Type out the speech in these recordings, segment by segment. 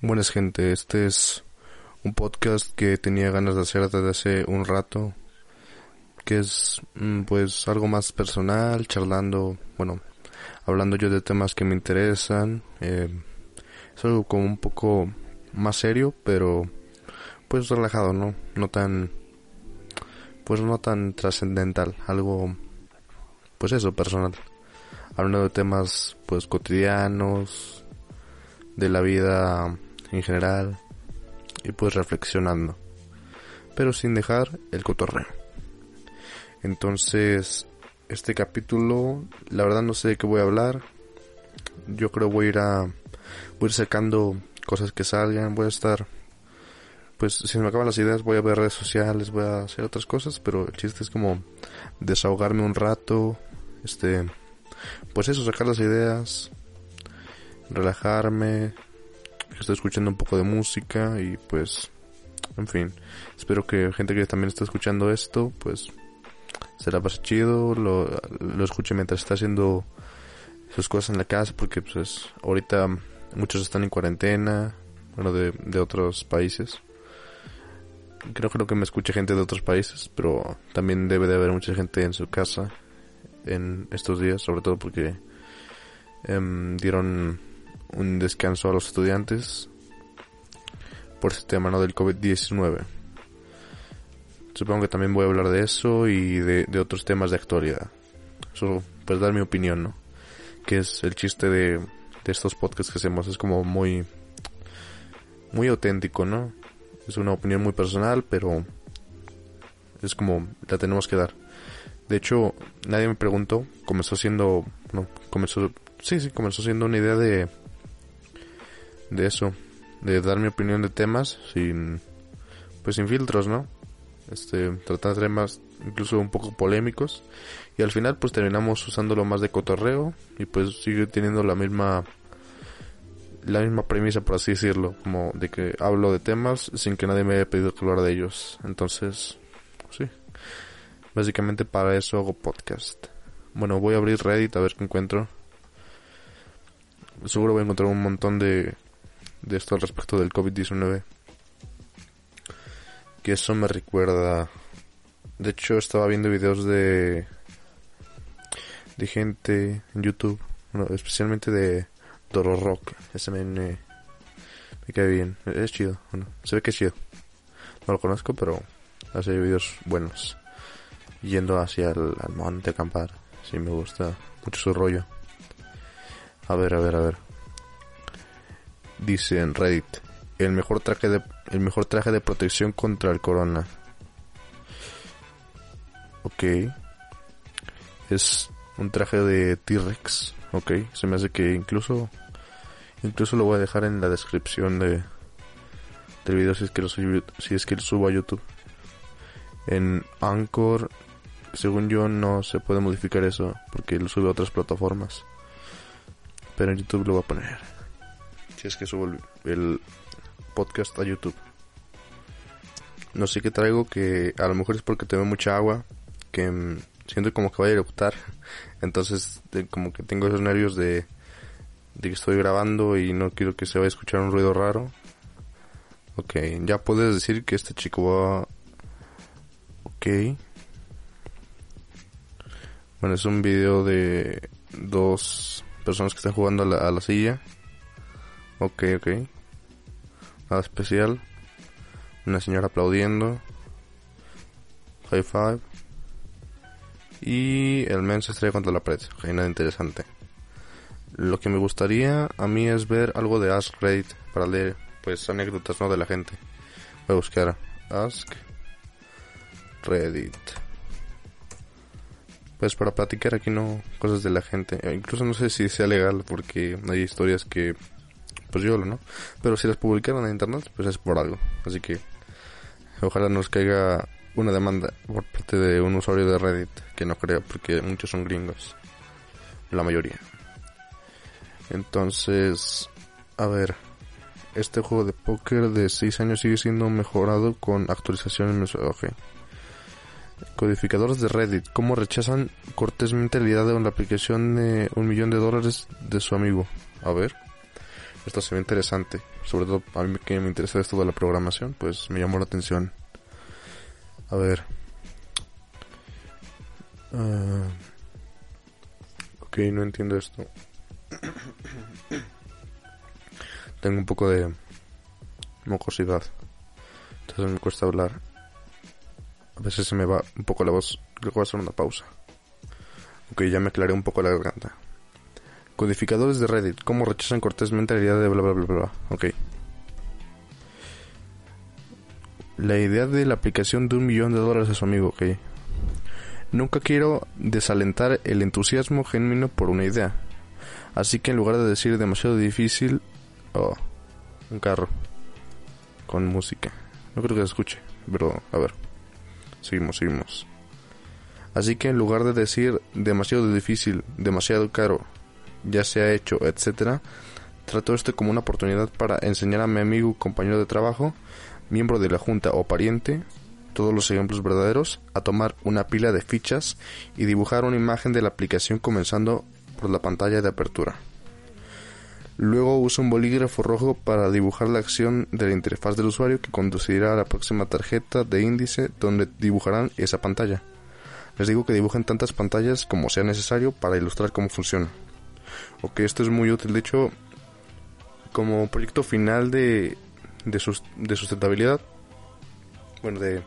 Buenas gente, este es un podcast que tenía ganas de hacer desde hace un rato, que es mm, pues algo más personal, charlando, bueno, hablando yo de temas que me interesan, eh, es algo como un poco más serio, pero pues relajado, ¿no? No tan, pues no tan trascendental, algo, pues eso, personal, hablando de temas pues cotidianos, de la vida en general y pues reflexionando, pero sin dejar el cotorreo. Entonces, este capítulo, la verdad no sé de qué voy a hablar. Yo creo voy a ir a voy a ir sacando cosas que salgan, voy a estar pues si me acaban las ideas voy a ver redes sociales, voy a hacer otras cosas, pero el chiste es como desahogarme un rato, este pues eso, sacar las ideas, relajarme, estoy escuchando un poco de música y pues, en fin, espero que gente que también está escuchando esto, pues, se la pase chido, lo, lo escuche mientras está haciendo sus cosas en la casa, porque pues ahorita muchos están en cuarentena, bueno, de, de otros países. Creo, creo que me escucha gente de otros países, pero también debe de haber mucha gente en su casa en estos días, sobre todo porque em, dieron un descanso a los estudiantes por este tema ¿no? del COVID-19. Supongo que también voy a hablar de eso y de, otros temas de actualidad. Solo pues dar mi opinión, ¿no? Que es el chiste de, de estos podcasts que hacemos. Es como muy, muy auténtico, ¿no? Es una opinión muy personal, pero es como la tenemos que dar. De hecho, nadie me preguntó, comenzó siendo, no, comenzó, sí, sí, comenzó siendo una idea de, de eso, de dar mi opinión de temas sin, pues sin filtros, ¿no? Este, tratar temas incluso un poco polémicos. Y al final pues terminamos usándolo más de cotorreo y pues sigue teniendo la misma la misma premisa por así decirlo como de que hablo de temas sin que nadie me haya pedido que hablar de ellos. Entonces sí. Básicamente para eso hago podcast. Bueno voy a abrir Reddit a ver qué encuentro. Seguro voy a encontrar un montón de de esto al respecto del COVID-19. Que eso me recuerda. De hecho, estaba viendo videos de. de gente en YouTube. Especialmente de Doro Rock. Ese me, me, cae bien. Es chido. Bueno, se ve que es chido. No lo conozco, pero hace videos buenos. Yendo hacia el monte a acampar. Sí, me gusta mucho su rollo. A ver, a ver, a ver dice en Reddit, el mejor traje de el mejor traje de protección contra el corona. Ok. Es un traje de T-Rex. Ok, se me hace que incluso incluso lo voy a dejar en la descripción de del video si es que lo subo, si es que lo subo a YouTube. En Anchor, según yo no se puede modificar eso porque lo sube a otras plataformas. Pero en YouTube lo voy a poner si es que subo el, podcast a YouTube. No sé qué traigo, que a lo mejor es porque tengo mucha agua, que mm, siento como que voy a eruptar. Entonces, como que tengo esos nervios de, de que estoy grabando y no quiero que se vaya a escuchar un ruido raro. Ok, ya puedes decir que este chico va... Ok. Bueno, es un video de dos personas que están jugando a la silla. Ok, ok. Nada especial. Una señora aplaudiendo. High five. Y el men se estrella contra la pared. Ok, nada interesante. Lo que me gustaría a mí es ver algo de Ask Reddit para leer pues anécdotas no de la gente. Voy a buscar Ask Reddit. Pues para platicar aquí no cosas de la gente. Incluso no sé si sea legal porque hay historias que pues yo ¿no? Pero si las publicaron en internet, pues es por algo. Así que ojalá nos caiga una demanda por parte de un usuario de Reddit, que no creo, porque muchos son gringos. La mayoría. Entonces, a ver, este juego de póker de 6 años sigue siendo mejorado con actualizaciones mensuales. Okay. Codificadores de Reddit, ¿cómo rechazan cortésmente la idea de la aplicación de un millón de dólares de su amigo? A ver, esto se ve interesante. Sobre todo a mí que me interesa esto de la programación, pues me llamó la atención. A ver. Uh, ok, no entiendo esto. Tengo un poco de mocosidad. Entonces me cuesta hablar. A veces se me va un poco la voz. Creo que voy a hacer una pausa. Ok, ya me aclaré un poco la garganta. Codificadores de Reddit. ¿Cómo rechazan cortésmente la idea de bla bla bla bla? Ok. La idea de la aplicación de un millón de dólares a su amigo, ok. Nunca quiero desalentar el entusiasmo genuino por una idea. Así que en lugar de decir demasiado difícil, oh, un carro con música. No creo que se escuche, pero a ver. Seguimos, seguimos. Así que en lugar de decir demasiado difícil, demasiado caro, ya se ha hecho, etcétera, trato esto como una oportunidad para enseñar a mi amigo, compañero de trabajo, miembro de la junta o pariente, todos los ejemplos verdaderos, a tomar una pila de fichas y dibujar una imagen de la aplicación comenzando por la pantalla de apertura. Luego uso un bolígrafo rojo para dibujar la acción de la interfaz del usuario que conducirá a la próxima tarjeta de índice donde dibujarán esa pantalla. Les digo que dibujen tantas pantallas como sea necesario para ilustrar cómo funciona. Ok, esto es muy útil. De hecho, como proyecto final de, de, de sustentabilidad, bueno, de,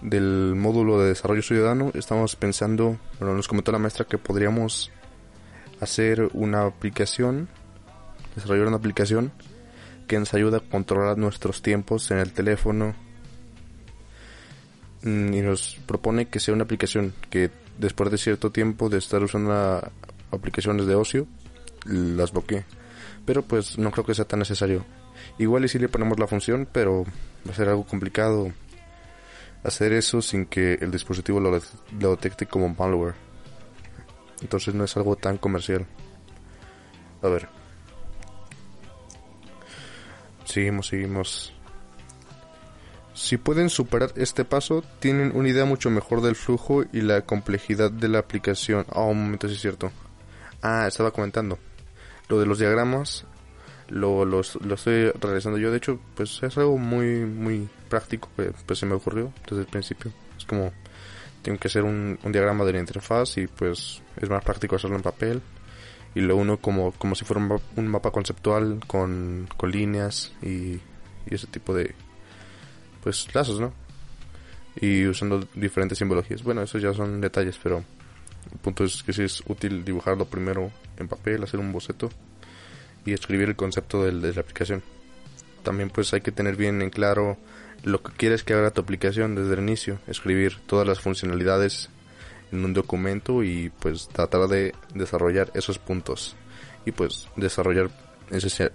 del módulo de desarrollo ciudadano, estamos pensando, bueno, nos comentó la maestra que podríamos hacer una aplicación desarrollar una aplicación que nos ayuda a controlar nuestros tiempos en el teléfono mm, y nos propone que sea una aplicación que después de cierto tiempo de estar usando aplicaciones de ocio las bloquee pero pues no creo que sea tan necesario igual y si le ponemos la función pero va a ser algo complicado hacer eso sin que el dispositivo lo, lo detecte como malware entonces no es algo tan comercial a ver Seguimos, seguimos. Si pueden superar este paso, tienen una idea mucho mejor del flujo y la complejidad de la aplicación. Ah, un momento, sí es cierto. Ah, estaba comentando. Lo de los diagramas, lo, lo, estoy realizando yo. De hecho, pues es algo muy, muy práctico que pues, se me ocurrió desde el principio. Es como, tengo que hacer un, un diagrama de la interfaz y pues es más práctico hacerlo en papel y lo uno como, como si fuera un, mapa conceptual con, con líneas y, y, ese tipo de pues lazos, ¿no? Y usando diferentes simbologías. Bueno, esos ya son detalles, pero el punto es que sí es útil dibujarlo primero en papel, hacer un boceto y escribir el concepto de la aplicación. También pues hay que tener bien en claro lo que quieres que haga tu aplicación desde el inicio, escribir todas las funcionalidades en un documento y pues tratar de desarrollar esos puntos y pues desarrollar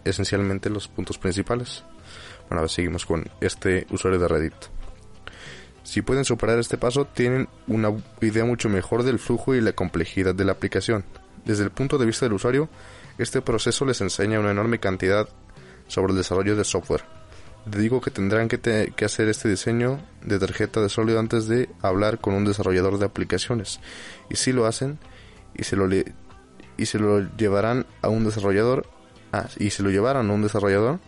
esencialmente los puntos principales. Bueno, ahora seguimos con este usuario de Reddit. Si pueden superar este paso, tienen una idea mucho mejor del flujo y la complejidad de la aplicación. Desde el punto de vista del usuario, este proceso les enseña una enorme cantidad sobre el desarrollo de software digo que tendrán que, hacer este diseño de tarjeta de sólido antes de hablar con un desarrollador de aplicaciones. Y si lo hacen y se lo, se llevarán a un desarrollador, ah, y si lo llevaran a un desarrollador,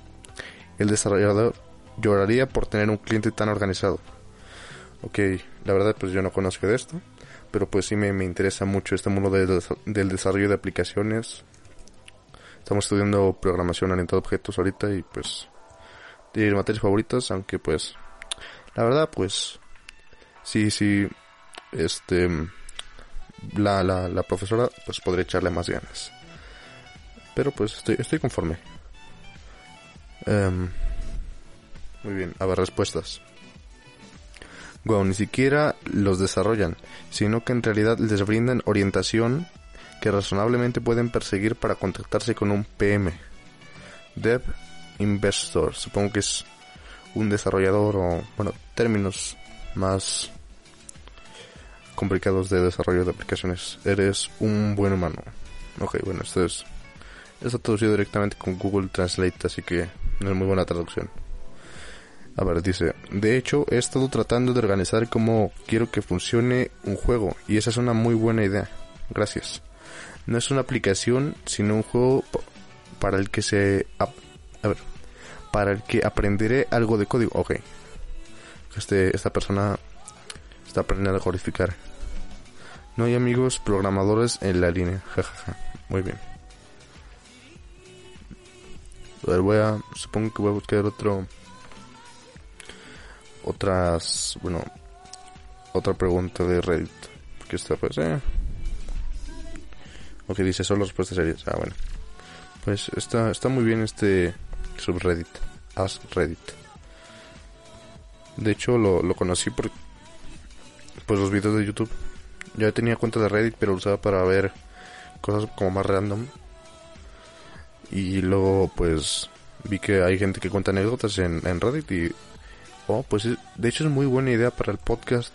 el desarrollador lloraría por tener un cliente tan organizado. Ok, la verdad pues yo no conozco de esto, pero pues sí me, interesa mucho este mundo del desarrollo de aplicaciones. Estamos estudiando programación orientada a objetos ahorita y pues de materias favoritas, aunque pues la verdad pues sí, sí, este, la, la, la profesora pues podría echarle más ganas. Pero pues estoy, estoy conforme. Um, muy bien, a ver, respuestas. Wow, ni siquiera los desarrollan, sino que en realidad les brindan orientación que razonablemente pueden perseguir para contactarse con un PM. Dev Investor. Supongo que es un desarrollador o, bueno, términos más complicados de desarrollo de aplicaciones. Eres un buen humano. Ok, bueno, esto es... Está traducido directamente con Google Translate, así que no es muy buena traducción. A ver, dice, de hecho he estado tratando de organizar cómo quiero que funcione un juego y esa es una muy buena idea. Gracias. No es una aplicación, sino un juego para el que se... A, ver, para el que aprenderé algo de código. Ok. Este, esta persona está aprendiendo a codificar. No hay amigos programadores en la línea. Jajaja. Muy bien. A ver, voy a... Supongo que voy a buscar otro... Otras... Bueno... Otra pregunta de Reddit. Porque esta pues... Eh. Ok, dice solo respuestas serias. Ah, bueno. Pues está, está muy bien este subreddit. Ask Reddit. De hecho lo, lo conocí por pues los videos de YouTube. Ya tenía cuenta de Reddit, pero usaba para ver cosas como más random. Y luego pues vi que hay gente que cuenta anécdotas en, en Reddit y... Oh, pues de hecho es muy buena idea para el podcast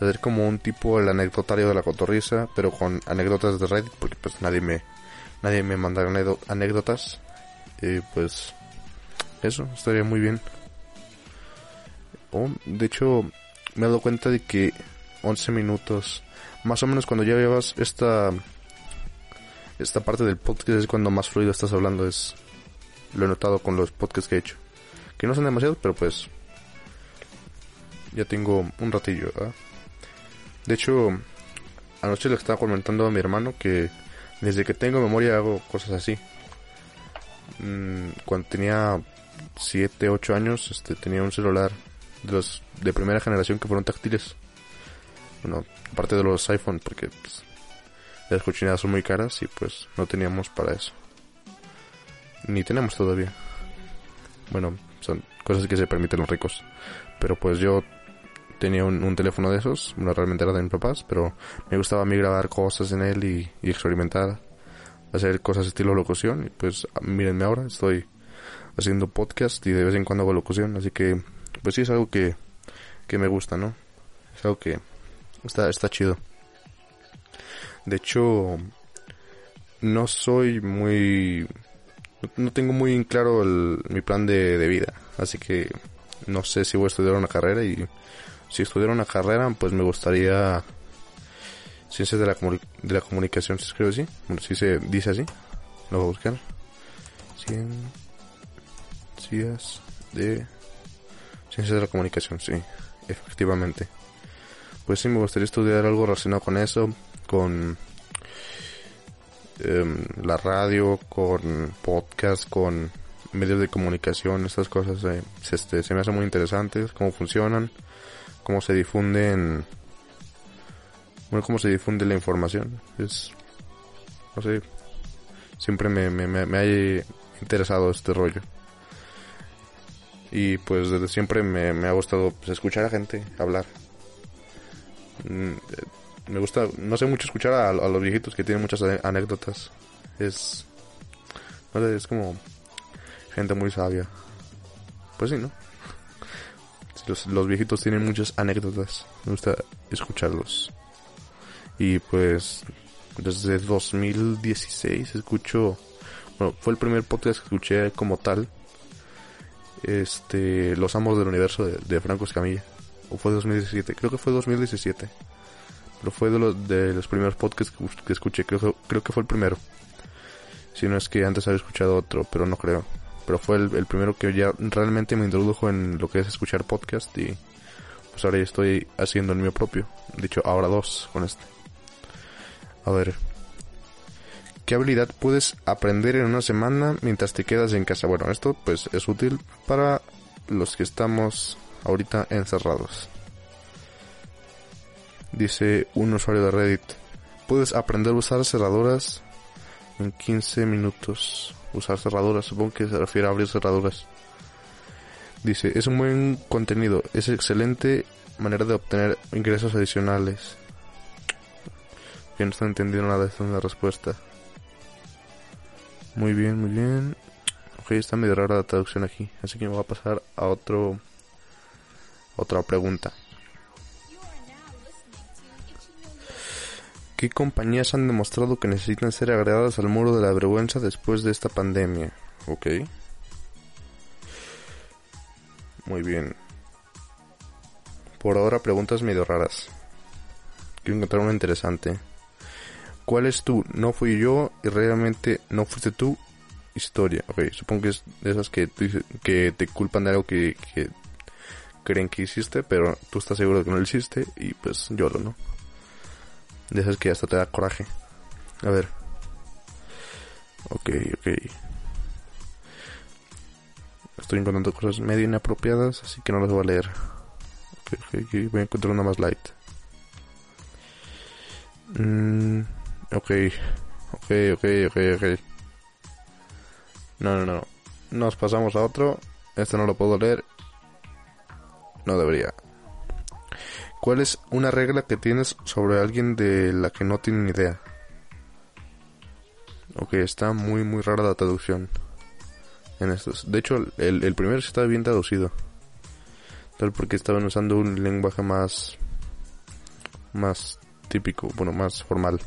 hacer como un tipo el anecdotario de la cotorriza, pero con anécdotas de Reddit, porque pues nadie me nadie me manda anécdotas. Y pues eso estaría muy bien. Oh, de hecho, me he dado cuenta de que 11 minutos, más o menos cuando ya llevas esta esta parte del podcast es cuando más fluido estás hablando, es lo he notado con los podcasts que he hecho. Que no son demasiados, pero pues ya tengo un ratillo, De hecho, anoche le estaba comentando a mi hermano que desde que tengo memoria hago cosas así. Mm, cuando tenía 7, 8 años, este, tenía un celular de los de primera generación que fueron táctiles. Bueno, aparte de los iPhone, porque pues, las cochinadas son muy caras y pues no teníamos para eso. Ni tenemos todavía. Bueno, son cosas que se permiten los ricos. Pero pues yo tenía un, teléfono de esos, bueno, realmente era de mis papás, pero me gustaba a mí grabar cosas en él y, y experimentar, hacer cosas estilo locución. Y pues mírenme ahora, estoy haciendo podcast y de vez en cuando hago locución, así que pues sí es algo que, que me gusta, ¿no? Es algo que está, está chido. De hecho, no soy muy... No tengo muy claro el, mi plan de, de vida, así que no sé si voy a estudiar una carrera y si estudiara una carrera, pues me gustaría ciencias de la, de la comunicación, se escribe así, bueno, si se dice así, lo voy a buscar. Ciencias de ciencias de la comunicación, sí, efectivamente. Pues sí, me gustaría estudiar algo relacionado con eso, con em, la radio, con podcast, con medios de comunicación, estas cosas eh, este, se me hacen muy interesantes, cómo funcionan, cómo se difunden, bueno, cómo se difunde la información. Es, no sé, siempre me, me, me, ha interesado este rollo. Y pues desde siempre me, me ha gustado pues, escuchar a gente hablar. Mm, me gusta, no sé mucho escuchar a, los viejitos que tienen muchas anécdotas. Es, no sé, es como gente muy sabia. Pues sí, ¿no? Los, los viejitos tienen muchas anécdotas. Me gusta escucharlos. Y pues desde 2016 escucho, bueno, fue el primer podcast que escuché como tal. Este, Los Amos del Universo de, Franco Escamilla. O fue 2017, creo que fue 2017. Pero fue de los, primeros podcasts que, escuché, creo, creo que fue el primero. Si no es que antes había escuchado otro, pero no creo pero fue el, primero que ya realmente me introdujo en lo que es escuchar podcast y pues ahora ya estoy haciendo el mío propio. De hecho, ahora dos con este. A ver. ¿Qué habilidad puedes aprender en una semana mientras te quedas en casa? Bueno, esto pues es útil para los que estamos ahorita encerrados. Dice un usuario de Reddit. Puedes aprender a usar cerraduras en 15 minutos usar cerraduras, supongo que se refiere a abrir cerraduras. Dice, es un buen contenido, es excelente manera de obtener ingresos adicionales. Que no está entendiendo nada, esta es la respuesta. Muy bien, muy bien. Ok, está medio rara la traducción aquí. Así que me voy a pasar a otro... Otra pregunta. ¿Qué compañías han demostrado que necesitan ser agregadas al muro de la vergüenza después de esta pandemia? Ok. Muy bien. Por ahora preguntas medio raras. Quiero encontrar una interesante. ¿Cuál es tu no fui yo y realmente no fuiste tú historia? Ok, supongo que es de esas que, te culpan de algo que, que creen que hiciste, pero tú estás seguro de que no lo hiciste y pues yo lo no. De esas que hasta te da coraje. A ver. Ok, ok. Estoy encontrando cosas medio inapropiadas, así que no las voy a leer. Ok, ok, voy a encontrar una más light. Mm, ok, ok, ok, ok, ok. No, no, no. Nos pasamos a otro. Este no lo puedo leer. No debería. ¿Cuál es una regla que tienes sobre alguien de la que no tienen idea? Ok, está muy, muy rara la traducción en estos. De hecho, el, el primero estaba bien traducido. Tal porque estaban usando un lenguaje más... Más típico, bueno, más formal.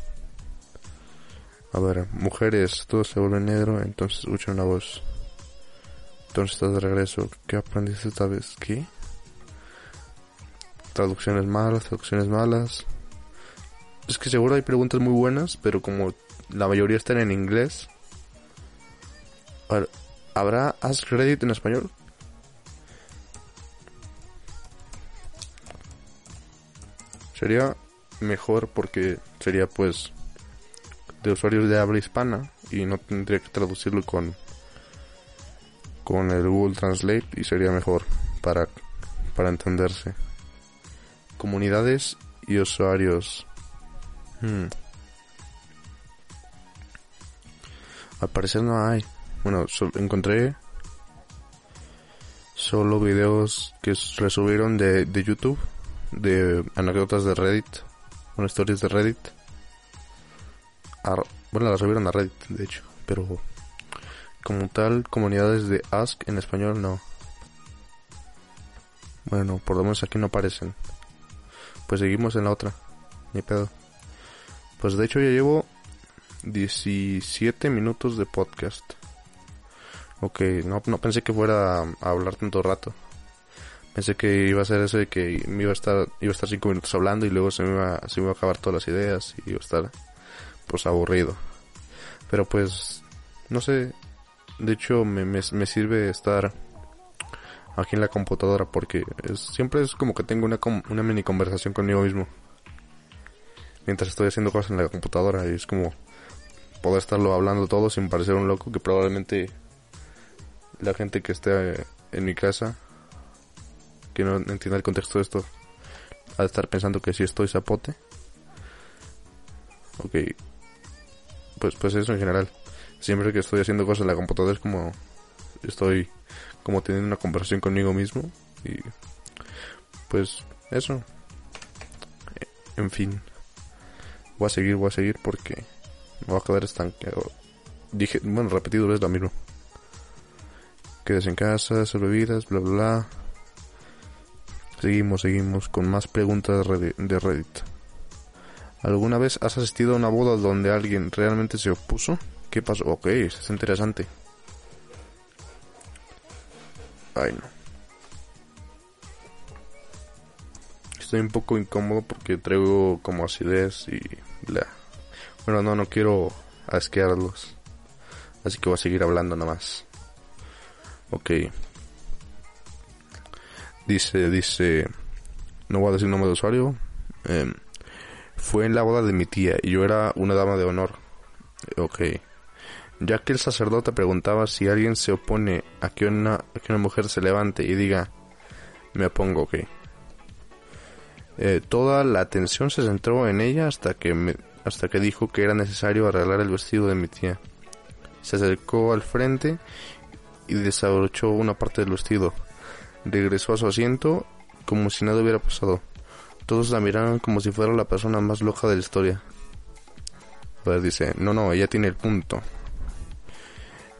A ver, mujeres, todo se vuelve negro, entonces escuchan una voz. Entonces estás de regreso. ¿Qué aprendiste esta vez? ¿Qué? Traducciones malas, traducciones malas. Es que seguro hay preguntas muy buenas, pero como la mayoría están en inglés. ¿habrá Ask Reddit en español? Sería mejor porque sería pues de usuarios de habla hispana y no tendría que traducirlo con con el Google Translate y sería mejor para para entenderse comunidades y usuarios hmm. al parecer no hay bueno encontré solo videos que resubieron de, de YouTube de anécdotas de Reddit bueno historias de Reddit bueno, la subieron a Reddit, de hecho, pero como tal, comunidades de Ask en español no. Bueno, por lo menos aquí no aparecen. Pues seguimos en la otra, ni pedo. Pues de hecho ya llevo 17 minutos de podcast. Ok, no, no pensé que fuera a hablar tanto rato. Pensé que iba a ser eso de que me iba a estar, iba a estar 5 minutos hablando y luego se me, iba, se me iba a acabar todas las ideas y iba a estar pues aburrido. Pero pues, no sé, de hecho me, me, sirve estar aquí en la computadora porque es, siempre es como que tengo una, una mini conversación conmigo mismo. Mientras estoy haciendo cosas en la computadora y es como poder estarlo hablando todo sin parecer un loco que probablemente la gente que esté en mi casa que no entienda el contexto de esto ha de estar pensando que si estoy zapote. Ok, pues, pues eso en general. Siempre que estoy haciendo cosas en la computadora es como estoy como teniendo una conversación conmigo mismo y pues eso. En fin. Voy a seguir, voy a seguir porque me voy a quedar estancado. Dije, bueno, repetido es lo mismo. Quedes en casa, hacer bebidas, bla bla bla. Seguimos, seguimos con más preguntas de Reddit. ¿Alguna vez has asistido a una boda donde alguien realmente se opuso? ¿Qué pasó? Ok, es interesante. Ay, no. Estoy un poco incómodo porque traigo como acidez y bla. Bueno, no, no quiero asquearlos. Así que voy a seguir hablando nada más. Ok. Dice, dice... No voy a decir nombre de usuario. Eh, fue en la boda de mi tía y yo era una dama de honor. Ok. Ya que el sacerdote preguntaba si alguien se opone a que una, que una mujer se levante y diga, me opongo, ok. Eh, toda la atención se centró en ella hasta que, me, hasta que dijo que era necesario arreglar el vestido de mi tía. Se acercó al frente y desabrochó una parte del vestido. Regresó a su asiento como si nada hubiera pasado. Todos la miraron como si fuera la persona más loca de la historia. Pues dice, no, no, ella tiene el punto.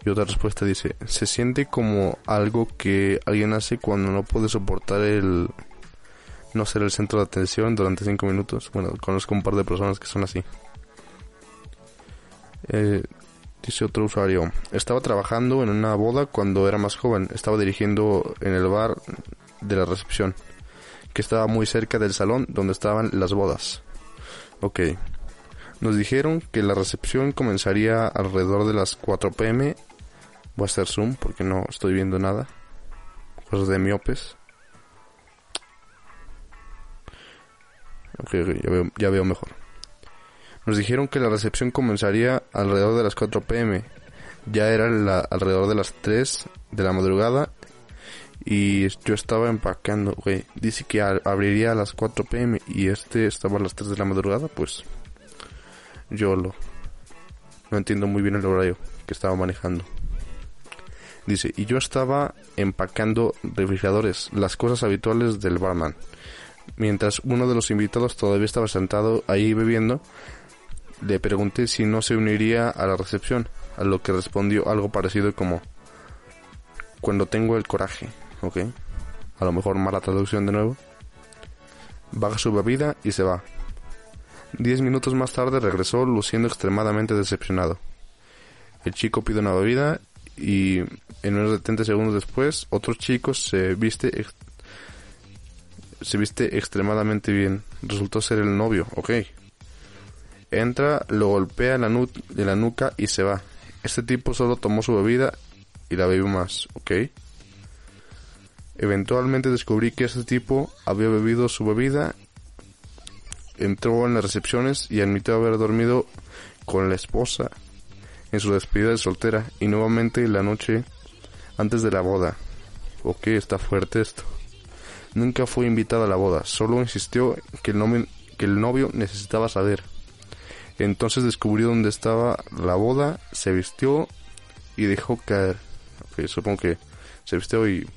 Y otra respuesta dice, se siente como algo que alguien hace cuando no puede soportar el no ser el centro de atención durante cinco minutos. Bueno, conozco un par de personas que son así. Eh, dice otro usuario, estaba trabajando en una boda cuando era más joven. Estaba dirigiendo en el bar de la recepción, que estaba muy cerca del salón donde estaban las bodas. Ok. Nos dijeron que la recepción comenzaría alrededor de las 4 pm Voy a hacer zoom porque no estoy viendo nada. Cosas de miopes. Ok, veo, ya veo mejor. Nos dijeron que la recepción comenzaría alrededor de las 4 pm. Ya era alrededor de las 3 de la madrugada. Y yo estaba empacando, güey. Dice que abriría a las 4 pm y este estaba a las 3 de la madrugada, pues. Yo lo. No entiendo muy bien el horario que estaba manejando. Dice, y yo estaba empacando refrigeradores, las cosas habituales del barman. Mientras uno de los invitados todavía estaba sentado ahí bebiendo, le pregunté si no se uniría a la recepción, a lo que respondió algo parecido como, cuando tengo el coraje, ¿ok? A lo mejor mala traducción de nuevo. Baja su bebida y se va. Diez minutos más tarde regresó luciendo extremadamente decepcionado. El chico pide una bebida y en unos 70 segundos después otro chico se viste se viste extremadamente bien. Resultó ser el novio, ok. Entra, lo golpea en la, nu en la nuca y se va. Este tipo solo tomó su bebida y la bebió más, ok. Eventualmente descubrí que este tipo había bebido su bebida, entró en las recepciones y admitió haber dormido con la esposa en su despedida de soltera y nuevamente la noche antes de la boda. Ok, está fuerte esto. Nunca fue invitada a la boda, solo insistió que el, novio, que el novio necesitaba saber. Entonces descubrió dónde estaba la boda, se vistió y dejó caer. Ok, supongo que se vistió y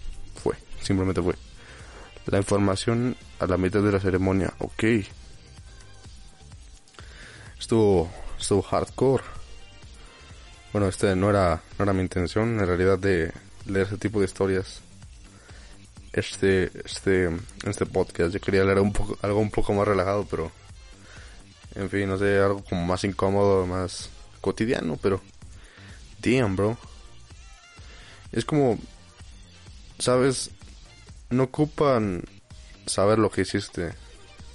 fue, simplemente fue. La información a la mitad de la ceremonia, ok. Estuvo, estuvo hardcore. Bueno, este no era, no era mi intención en realidad de leer ese tipo de historias. Este, este, este podcast. Yo quería leer algo un poco más relajado, pero en fin, no sé, algo como más incómodo, más cotidiano, pero damn, bro. Es como, sabes, no ocupan saber lo que hiciste.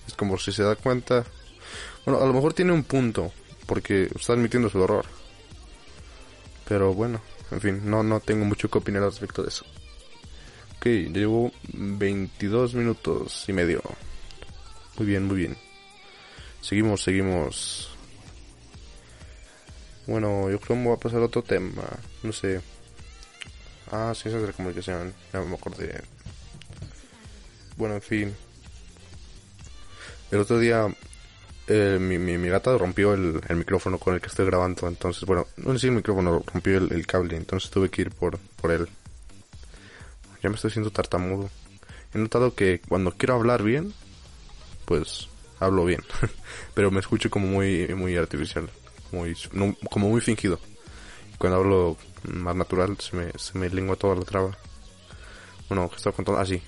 Es como si se da cuenta. Bueno, a lo mejor tiene un punto, porque está admitiendo su error. Pero bueno, en fin, no, no tengo mucho que opinar al respecto de eso. Ok, llevo 22 minutos y medio. Muy bien, muy bien. Seguimos, seguimos. Bueno, yo creo que me voy a pasar a otro tema. No sé. Ah, ciencias de la comunicación. Ya me acordé. Bueno, en fin. El otro día eh, mi, mi, gata rompió el, micrófono con el que estoy grabando. Entonces, bueno, no sé si el micrófono rompió el, cable. Entonces tuve que ir por, él. Ya me estoy haciendo tartamudo. He notado que cuando quiero hablar bien, pues hablo bien. Pero me escucho como muy, muy artificial. Muy, como muy fingido. Cuando hablo más natural, se me, se me lengua toda la traba. Bueno, que estaba contando? Ah, sí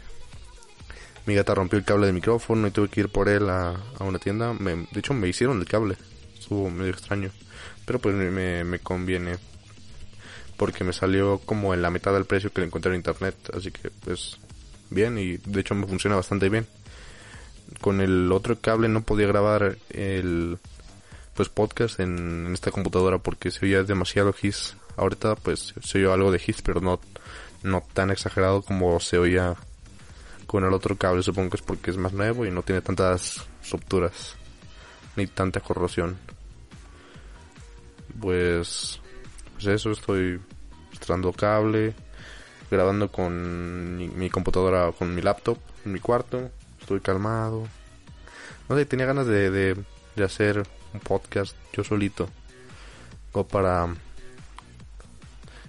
mi gata rompió el cable de micrófono y tuve que ir por él a, una tienda. de hecho, me hicieron el cable. Estuvo medio extraño. Pero pues me, me conviene. Porque me salió como en la mitad del precio que le encontré en internet. Así que pues bien y de hecho me funciona bastante bien. Con el otro cable no podía grabar el pues podcast en, esta computadora porque se oía demasiado his. Ahorita pues se oyó algo de his pero no, no tan exagerado como se oía con el otro cable supongo que es porque es más nuevo y no tiene tantas rupturas ni tanta corrosión. Pues, pues eso, estoy mostrando cable, grabando con mi, computadora, con mi laptop en mi cuarto, estoy calmado. No sé, tenía ganas de, de, de hacer un podcast yo solito, o para,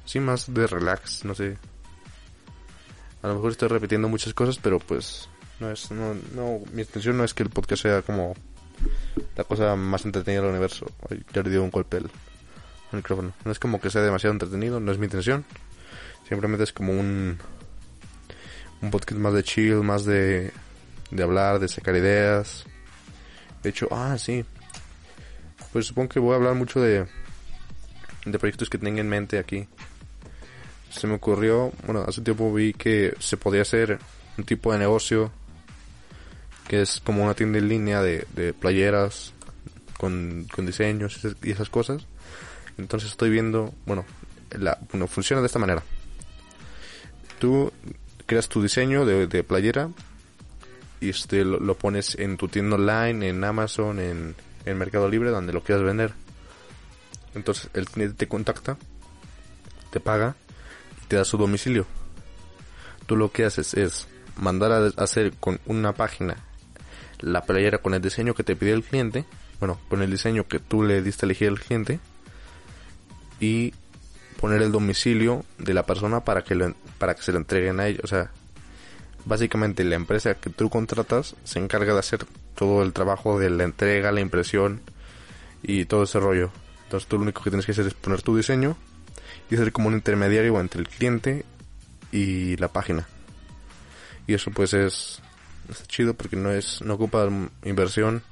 sí, más de relax, no sé, a lo mejor estoy repitiendo muchas cosas, pero pues no es, no, no, mi intención no es que el podcast sea como la cosa más entretenida del universo. ya le dio un golpe el micrófono. No es como que sea demasiado entretenido, no es mi intención. Simplemente es como un un podcast más de chill, más de de hablar, de sacar ideas. De hecho, ah, sí. Pues supongo que voy a hablar mucho de de proyectos que tenga en mente aquí. Se me ocurrió, bueno, hace tiempo vi que se podía hacer un tipo de negocio que es como una tienda en línea de, de playeras con, con diseños y esas cosas. Entonces estoy viendo, bueno, la, bueno, funciona de esta manera. Tú creas tu diseño de, de playera y este lo, pones en tu tienda online, en Amazon, en, en Mercado Libre, donde lo quieras vender. Entonces el cliente te contacta, te paga te da su domicilio. Tú lo que haces es mandar a hacer con una página la playera con el diseño que te pidió el cliente, bueno, con el diseño que tú le diste a elegir al cliente y poner el domicilio de la persona para que para que se lo entreguen a ellos, o sea, básicamente la empresa que tú contratas se encarga de hacer todo el trabajo de la entrega, la impresión y todo ese rollo. Entonces tú lo único que tienes que hacer es poner tu diseño y ser como un intermediario entre el cliente y la página. Y eso pues es, es chido porque no es no ocupa inversión.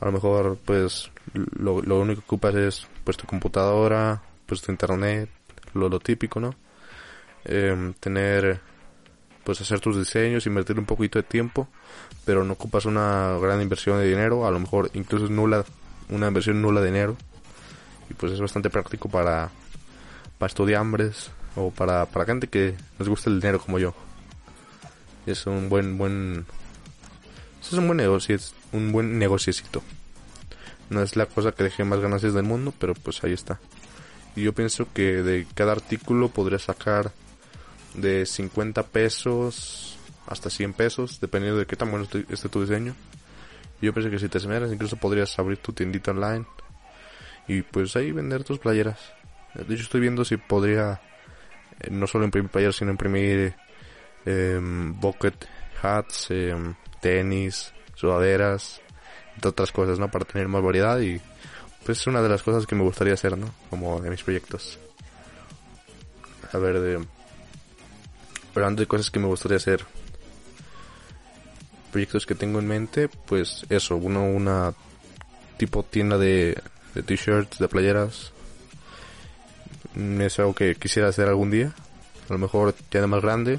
A lo mejor pues lo, lo único que ocupas es pues tu computadora, pues tu internet, lo, típico, ¿no? Eh, tener pues hacer tus diseños, invertir un poquito de tiempo, pero no ocupas una gran inversión de dinero, a lo mejor incluso nula, una inversión nula de dinero y pues es bastante práctico para, para estudiambres o para, para gente que les gusta el dinero como yo. Es un buen, buen, es un buen negocio, es un buen negociecito. No es la cosa que deje más ganancias del mundo, pero pues ahí está. Y yo pienso que de cada artículo podría sacar de 50 pesos hasta 100 pesos, dependiendo de qué tan bueno esté tu diseño. Yo pienso que si te esmeras, incluso podrías abrir tu tiendita online y pues ahí vender tus playeras. De hecho estoy viendo si podría eh, no solo imprimir playeras, sino imprimir eh, bucket hats, eh, tenis, sudaderas, entre otras cosas, ¿no? Para tener más variedad y pues es una de las cosas que me gustaría hacer, ¿no? Como de mis proyectos. A ver, de... Hablando de cosas que me gustaría hacer. Proyectos que tengo en mente, pues eso, uno, una tipo tienda de de t-shirts, de playeras. Mm, es algo que quisiera hacer algún día. A lo mejor ya de más grande.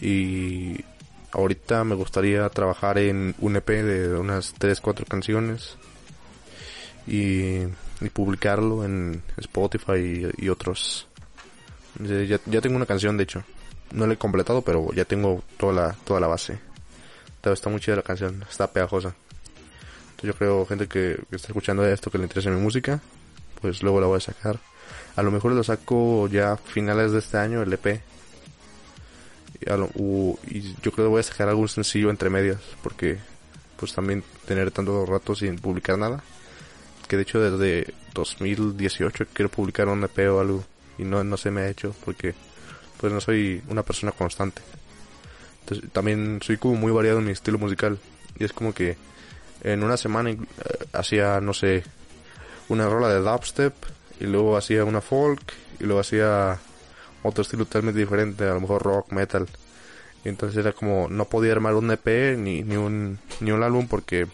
Y ahorita me gustaría trabajar en un EP de unas 3, 4 canciones. Y, publicarlo en Spotify y, otros. Ya, ya, tengo una canción, de hecho. No la he completado, pero ya tengo toda la, toda la base. Está muy chida la canción, está pegajosa. Yo creo, gente que, está escuchando esto, que le interesa mi música, pues luego la voy a sacar. A lo mejor lo saco ya a finales de este año, el EP. Y, y yo creo que voy a sacar algún sencillo entre medias, porque pues también tener tanto rato sin publicar nada. Que de hecho desde 2018 quiero publicar un EP o algo y no, no se me ha hecho porque pues no soy una persona constante. Entonces, también soy como muy variado en mi estilo musical y es como que en una semana eh, hacía, no sé, una rola de dubstep y luego hacía una folk y luego hacía otro estilo totalmente diferente, a lo mejor rock, metal. Y entonces era como, no podía armar un EP ni, ni, un, ni un álbum porque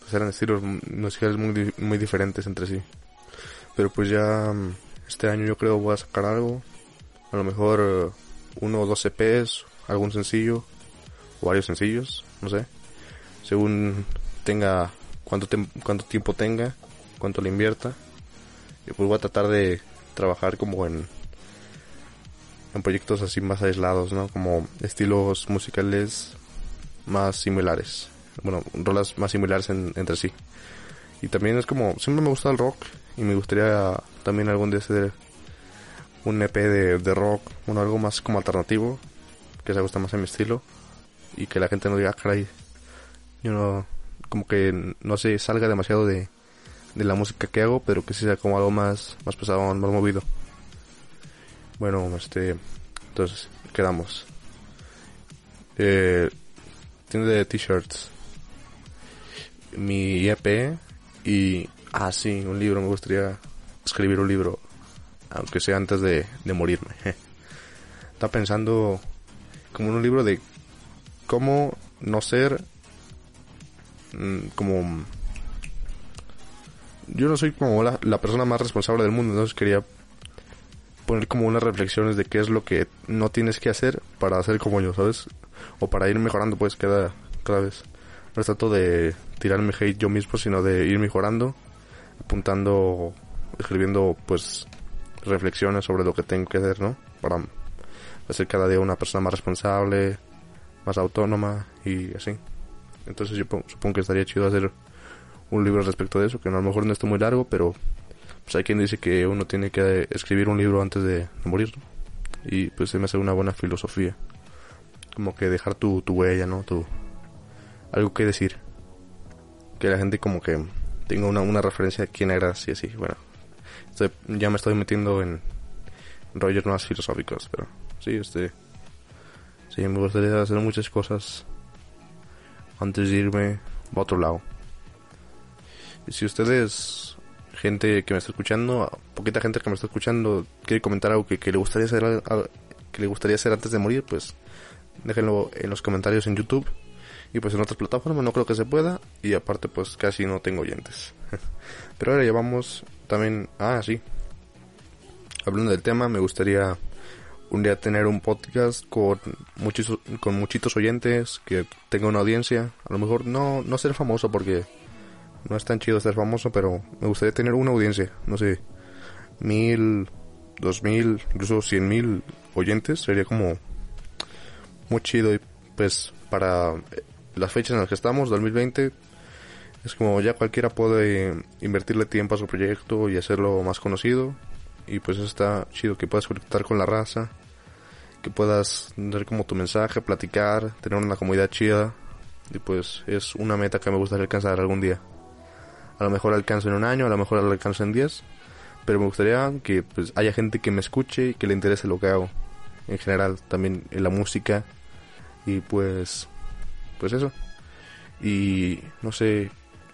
pues eran estilos musicales muy, muy diferentes entre sí. Pero pues ya mm, este año yo creo voy a sacar algo, a lo mejor eh, uno o dos EPs, algún sencillo, o varios sencillos, no sé según tenga cuánto, cuánto tiempo tenga, cuánto le invierta. Y pues voy a tratar de trabajar como en, en proyectos así más aislados, ¿no? Como estilos musicales más similares. Bueno, rolas más similares entre sí. Y también es como, siempre me gusta el rock y me gustaría también algún día hacer un EP de, de rock, bueno, algo más como alternativo, que se gusta más a mi estilo y que la gente no diga, ah, caray, yo no, como que no se salga demasiado de, de la música que hago, pero que sea como algo más, más pesado, más movido. Bueno, este, entonces, quedamos. Eh, tiene de t-shirts. Mi EP y Ah, sí, un libro, me gustaría escribir un libro, aunque sea antes de, de morirme. Está pensando como en un libro de cómo no ser mm, como yo no soy como la, la, persona más responsable del mundo, entonces quería poner como unas reflexiones de qué es lo que no tienes que hacer para hacer como yo, ¿sabes? O para ir mejorando pues cada, cada vez. No tanto de tirarme hate yo mismo, sino de ir mejorando, apuntando, escribiendo pues reflexiones sobre lo que tengo que hacer, ¿no? Para ser cada día una persona más responsable, más autónoma y así. Entonces yo supongo que estaría chido hacer un libro respecto de eso, que a lo mejor no esté muy largo, pero pues hay quien dice que uno tiene que escribir un libro antes de, morir. Y pues se me hace una buena filosofía. Como que dejar tu, tu huella, ¿no? Tu, algo que decir. Que la gente como que tenga una, una referencia a quién eras y así. Bueno, ya me estoy metiendo en rollos más filosóficos, pero sí, este... Sí, me gustaría hacer muchas cosas antes de irme a otro lado si ustedes, gente que me está escuchando, poquita gente que me está escuchando, quiere comentar algo que, le gustaría hacer, que le gustaría hacer antes de morir, pues déjenlo en los comentarios en YouTube y pues en otras plataformas no creo que se pueda y aparte pues casi no tengo oyentes. Pero ahora llevamos también, ah sí, hablando del tema, me gustaría un día tener un podcast con muchos con muchitos oyentes que tenga una audiencia, a lo mejor no no ser famoso porque no es tan chido ser famoso, pero me gustaría tener una audiencia, no sé, mil, dos mil, incluso cien mil oyentes, sería como muy chido. Y pues para las fechas en las que estamos, 2020, es como ya cualquiera puede invertirle tiempo a su proyecto y hacerlo más conocido. Y pues está chido que puedas conectar con la raza, que puedas dar como tu mensaje, platicar, tener una comunidad chida. Y pues es una meta que me gustaría alcanzar algún día. A lo mejor alcanzo en un año, a lo mejor alcanzo en 10. Pero me gustaría que pues, haya gente que me escuche y que le interese lo que hago. En general, también en la música. Y pues, pues eso. Y no sé,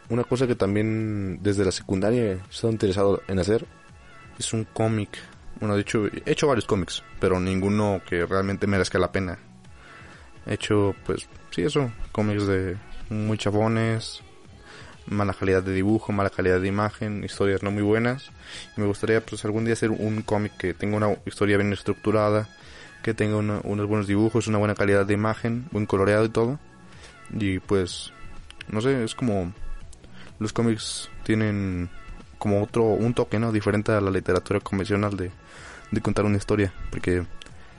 una cosa que también desde la secundaria he estado interesado en hacer es un cómic. Bueno, de hecho, he hecho varios cómics, pero ninguno que realmente merezca la pena. He hecho, pues, sí, eso, cómics de muy chabones, mala calidad de dibujo, mala calidad de imagen, historias no muy buenas. Me gustaría pues algún día hacer un cómic que tenga una historia bien estructurada, que tenga unos buenos dibujos, una buena calidad de imagen, buen coloreado y todo. Y pues, no sé, es como los cómics tienen como otro, un toque, ¿no? Diferente a la literatura convencional de, de contar una historia, porque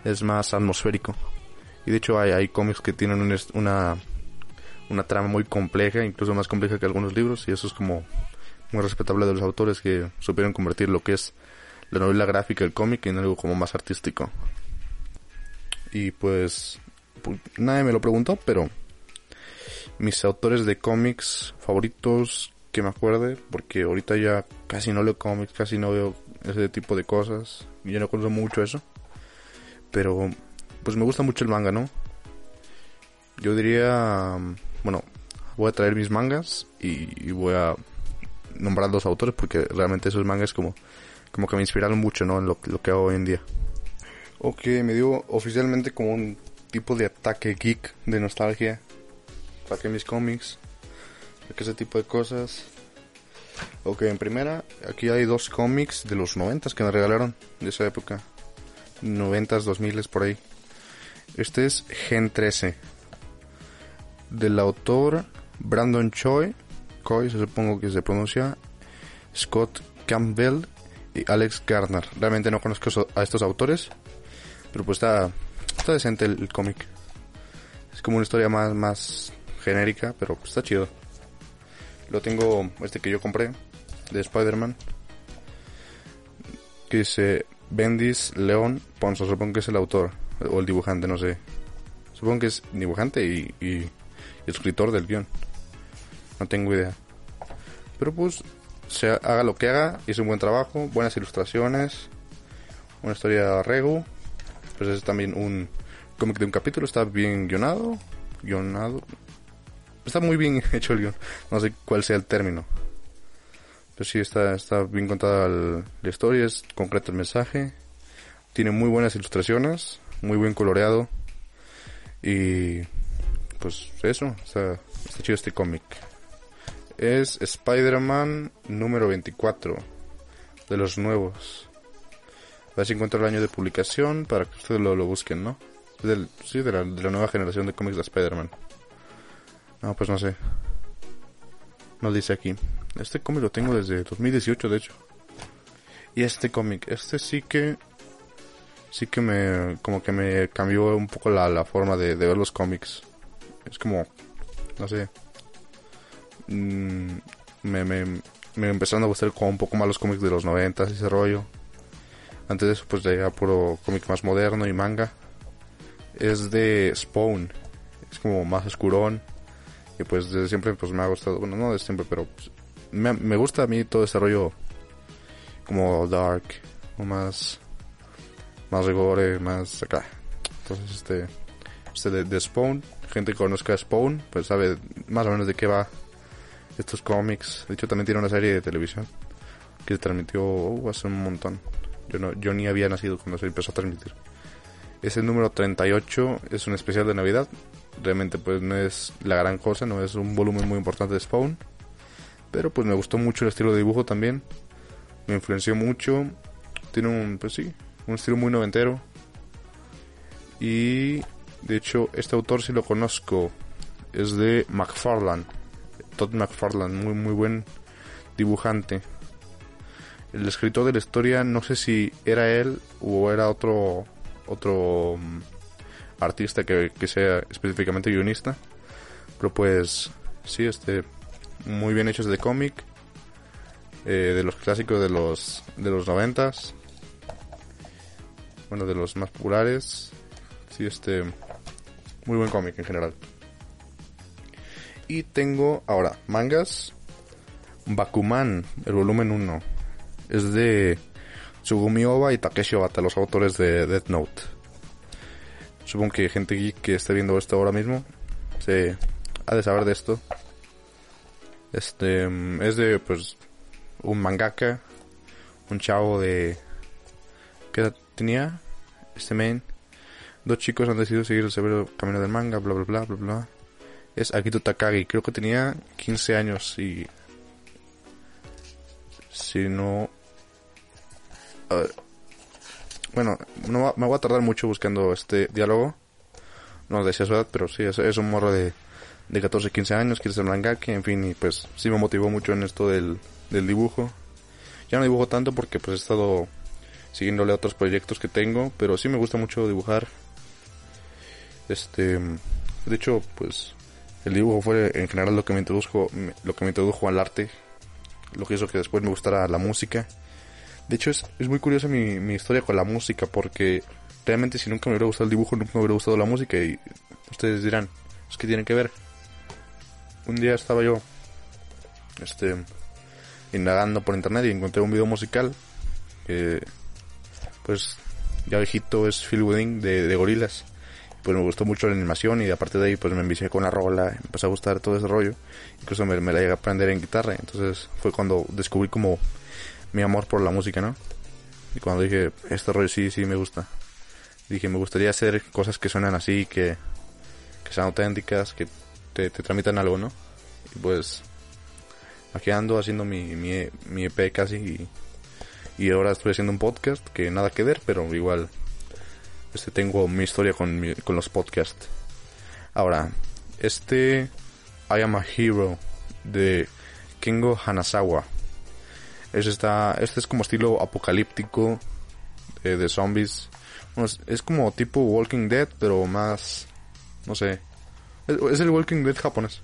es más atmosférico. Y de hecho hay, cómics que tienen una trama muy compleja, incluso más compleja que algunos libros, y eso es como muy respetable de los autores que supieron convertir lo que es la novela gráfica, el cómic, en algo como más artístico. Y pues, nadie me lo preguntó, pero mis autores de cómics favoritos que me acuerde, porque ahorita ya casi no leo cómics, casi no veo ese tipo de cosas, y ya no conozco mucho eso. Pero pues me gusta mucho el manga, ¿no? Yo diría bueno, voy a traer mis mangas y, voy a nombrar dos autores porque realmente esos mangas como, como que me inspiraron mucho, ¿no? En lo, lo que hago hoy en día. Ok, me dio oficialmente como un tipo de ataque geek de nostalgia. Saqué mis cómics, saqué ese tipo de cosas. Ok, en primera, aquí hay dos cómics de los noventas que me regalaron de esa época. Noventas, dos miles por ahí. Este es Gen 13 del autor Brandon Choi, se supongo que se pronuncia, Scott Campbell y Alex Garner. Realmente no conozco a estos autores, pero pues está, está decente el, cómic. Es como una historia más, más genérica, pero pues está chido. Lo tengo, este que yo compré, de Spider-Man, que dice Bendis León Ponzo, supongo que es el autor, o el dibujante, no sé. Supongo que es dibujante y escritor del guion. No tengo idea. Pero pues, se haga lo que haga, hizo un buen trabajo, buenas ilustraciones, una historia rego. Pues es también un cómic de un capítulo, está bien guionado, guionado. Está muy bien hecho el guion, no sé cuál sea el término. pues sí, está, está bien contada la historia, es concreto el mensaje. Tiene muy buenas ilustraciones, muy buen coloreado. Y pues eso, está, chido este cómic. Es Spider-Man número 24 de los nuevos. A ver si encuentro el año de publicación para que ustedes lo, busquen, ¿no? Sí, de la, de la nueva generación de cómics de Spider-Man. No, pues no sé. No dice aquí. Este cómic lo tengo desde 2018, de hecho. Y este cómic, este sí que sí que me, como que me cambió un poco la, la forma de, ver los cómics. Es como, no sé, mm, me, me, me empezaron a gustar como un poco más los cómics de los 90 y ese rollo. Antes de eso, pues ya puro cómic más moderno y manga. Es de Spawn, es como más oscurón. Y pues desde siempre pues me ha gustado, bueno, no desde siempre, pero pues, me, me gusta a mí todo ese rollo como dark, o más más rigor, más acá. Entonces, este, este de, Spawn, gente que conozca Spawn, pues sabe más o menos de qué va estos cómics. De hecho, también tiene una serie de televisión que se transmitió uh, hace un montón. Yo, no, yo ni había nacido cuando se empezó a transmitir. Es número 38, es un especial de Navidad. Realmente pues no es la gran cosa, no es un volumen muy importante de Spawn. Pero pues me gustó mucho el estilo de dibujo también. Me influenció mucho. Tiene un, pues sí, un estilo muy noventero. Y de hecho, este autor si lo conozco. Es de McFarlane. Todd McFarlane, muy muy buen dibujante. El escritor de la historia, no sé si era él o era otro otro mm, artista que, sea específicamente guionista. Pero pues sí, este muy bien hechos de cómic. Eh, de los clásicos de los de los noventas bueno, de los más populares. Sí, este, muy buen cómic en general. Y tengo ahora mangas. Bakuman, el volumen 1. Es de Tsugumi Oba y Takeshi Obata, los autores de Death Note. Supongo que gente que esté viendo esto ahora mismo se ha de saber de esto. Este es de pues un mangaka, un chavo de ¿qué tenía este main. Dos chicos han decidido seguir el severo camino del manga, bla bla bla bla bla. Es Akito Takagi, creo que tenía 15 años y... Si no... Bueno, no me voy a tardar mucho buscando este diálogo. No decía su edad, pero sí, es, un morro de, de 14, 15 años, quiere ser mangaka, en fin, y pues sí me motivó mucho en esto del, del dibujo. Ya no dibujo tanto porque pues he estado siguiéndole a otros proyectos que tengo, pero sí me gusta mucho dibujar. Este, de hecho, pues el dibujo fue en general lo que me introdujo, lo que me introdujo al arte, lo que hizo que después me gustara la música. De hecho, es, es muy curiosa mi, mi historia con la música, porque realmente si nunca me hubiera gustado el dibujo, nunca me hubiera gustado la música, y ustedes dirán, es que tienen que ver. Un día estaba yo, este, indagando por internet y encontré un video musical que pues ya viejito es Phil Wedding de, de Gorilas. Pues me gustó mucho la animación y aparte de ahí pues me envicié con la rola, me empezó a gustar todo ese rollo. Incluso me, la llegué a aprender en guitarra. Entonces fue cuando descubrí como mi amor por la música, ¿no? Y cuando dije, este rollo sí, sí me gusta. Dije, me gustaría hacer cosas que suenan así, que, que sean auténticas, que te, te tramitan algo, ¿no? Y pues aquí ando haciendo mi, mi, mi EP casi y y ahora estoy haciendo un podcast que nada que ver, pero igual este tengo mi historia con, con los podcasts. Ahora, este I Am a Hero de Kengo Hanazawa. Es esta, este es como estilo apocalíptico eh, de zombies. es, como tipo Walking Dead, pero más, no sé. Es, el Walking Dead japonés.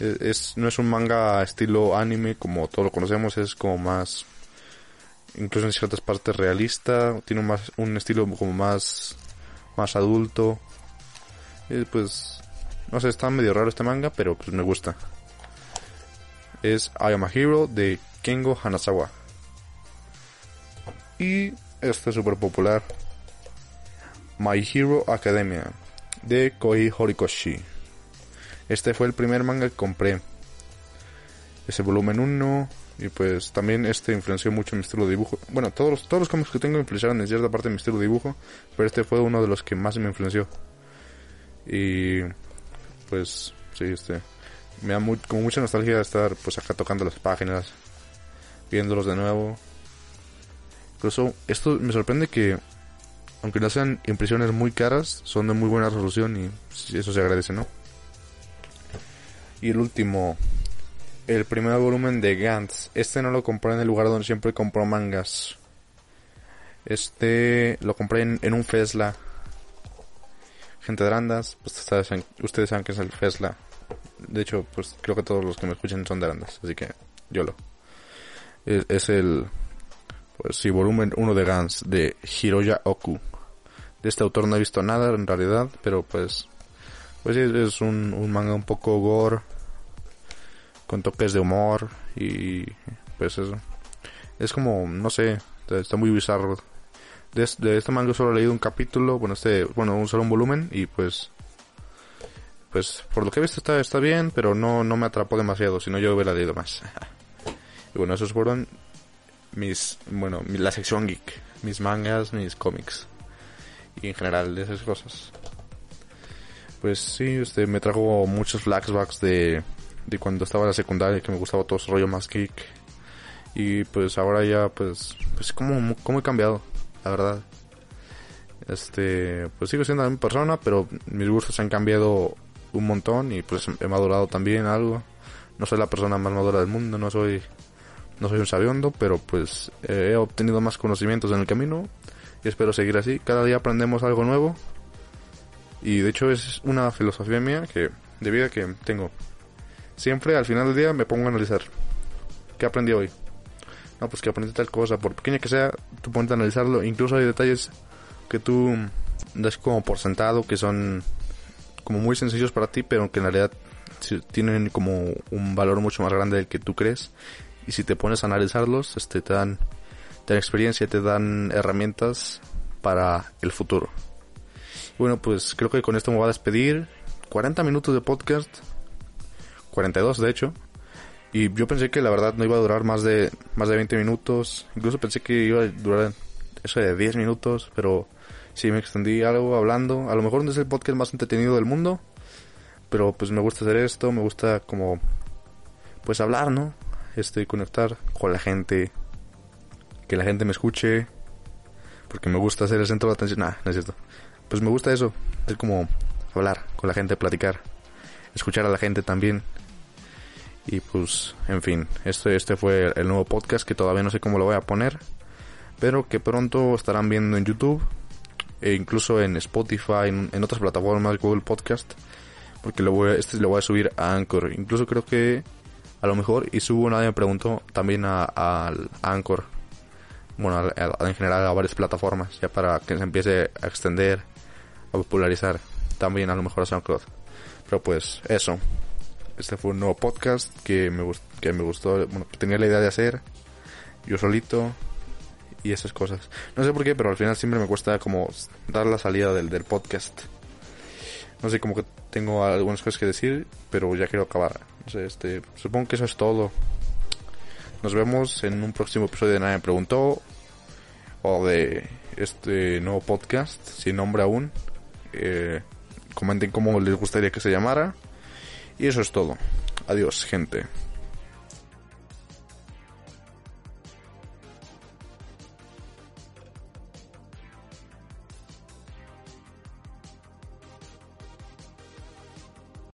es, no es un manga estilo anime como todos lo conocemos, es como más incluso en ciertas partes realista, tiene más, un estilo como más, más adulto. Y pues, no sé, está medio raro este manga, pero pues me gusta. Es I Am a Hero de Kengo Hanazawa. Y este es súper popular. My Hero Academia de Koi Horikoshi. Este fue el primer manga que compré. Ese volumen 1 Y pues también este influenció mucho mi estilo de dibujo. Bueno, todos los, todos los cómics que tengo influenciaron en cierta parte de mi estilo de dibujo, pero este fue uno de los que más me influenció. Y pues sí, este me da muy, como mucha nostalgia estar pues acá tocando las páginas, viéndolos de nuevo. Incluso esto me sorprende que aunque no sean impresiones muy caras, son de muy buena resolución y eso se agradece, ¿no? Y el último, el primer volumen de Gantz. Este no lo compré en el lugar donde siempre compro mangas. Este lo compré en, un Fesla. Gente de Arandas, pues ustedes saben, que es el Fesla. De hecho, pues creo que todos los que me escuchan son de Arandas, así que yo lo. Es, el, pues sí, volumen 1 de Gantz de Hiroya Oku. De este autor no he visto nada en realidad, pero pues, pues sí, es un, un manga un poco gore, con toques de humor y pues eso. Es como, no sé, está muy bizarro. De, este manga solo he leído un capítulo, bueno, este, bueno, un solo un volumen y pues pues por lo que he visto está, está bien, pero no, no me atrapó demasiado, si no yo hubiera leído más. y bueno, esos fueron mis, bueno, la sección geek, mis mangas, mis cómics y en general de esas cosas. Pues sí, este me trajo muchos flashbacks de de cuando estaba en la secundaria que me gustaba todo ese rollo más geek. Y pues ahora ya pues pues como como he cambiado la verdad. Este pues sigo siendo la misma persona pero mis gustos han cambiado un montón y pues he madurado también algo. No soy la persona más madura del mundo no soy no soy un sabiondo pero pues he obtenido más conocimientos en el camino y espero seguir así. Cada día aprendemos algo nuevo. Y de hecho es una filosofía mía que de vida que tengo siempre al final del día me pongo a analizar. ¿Qué aprendí hoy? No, pues que aprendí tal cosa, por pequeña que sea, tú pones a analizarlo. Incluso hay detalles que tú das como por sentado, que son como muy sencillos para ti, pero que en realidad tienen como un valor mucho más grande del que tú crees. Y si te pones a analizarlos, este, te dan, te dan experiencia, te dan herramientas para el futuro. Bueno, pues creo que con esto me voy a despedir. 40 minutos de podcast 42 de hecho. Y yo pensé que la verdad no iba a durar más de más de 20 minutos. Incluso pensé que iba a durar eso de 10 minutos, pero sí me extendí algo hablando. A lo mejor no es el podcast más entretenido del mundo, pero pues me gusta hacer esto, me gusta como pues hablar, ¿no? Este conectar con la gente, que la gente me escuche, porque me gusta ser el centro de atención. Nah, no. Pues me gusta eso, es como hablar con la gente, platicar, escuchar a la gente también y pues, en fin, este, este fue el nuevo podcast que todavía no sé cómo lo voy a poner, pero que pronto estarán viendo en YouTube e incluso en Spotify, en, otras plataformas, Google Podcast, porque lo voy este lo voy a subir a Anchor. Incluso creo que a lo mejor, y subo, nadie me preguntó, también a, Anchor. Bueno, en general a varias plataformas, ya para que se empiece a extender, a popularizar. También a lo mejor a SoundCloud. Pero pues, eso este fue un nuevo podcast que me, que me gustó, bueno, tenía la idea de hacer yo solito y esas cosas. No sé por qué, pero al final siempre me cuesta como dar la salida del, del podcast. No sé, como que tengo algunas cosas que decir, pero ya quiero acabar. No este, supongo que eso es todo. Nos vemos en un próximo episodio de Nadie me preguntó o de este nuevo podcast sin nombre aún. Eh, comenten cómo les gustaría que se llamara. Y eso es todo. Adiós, gente.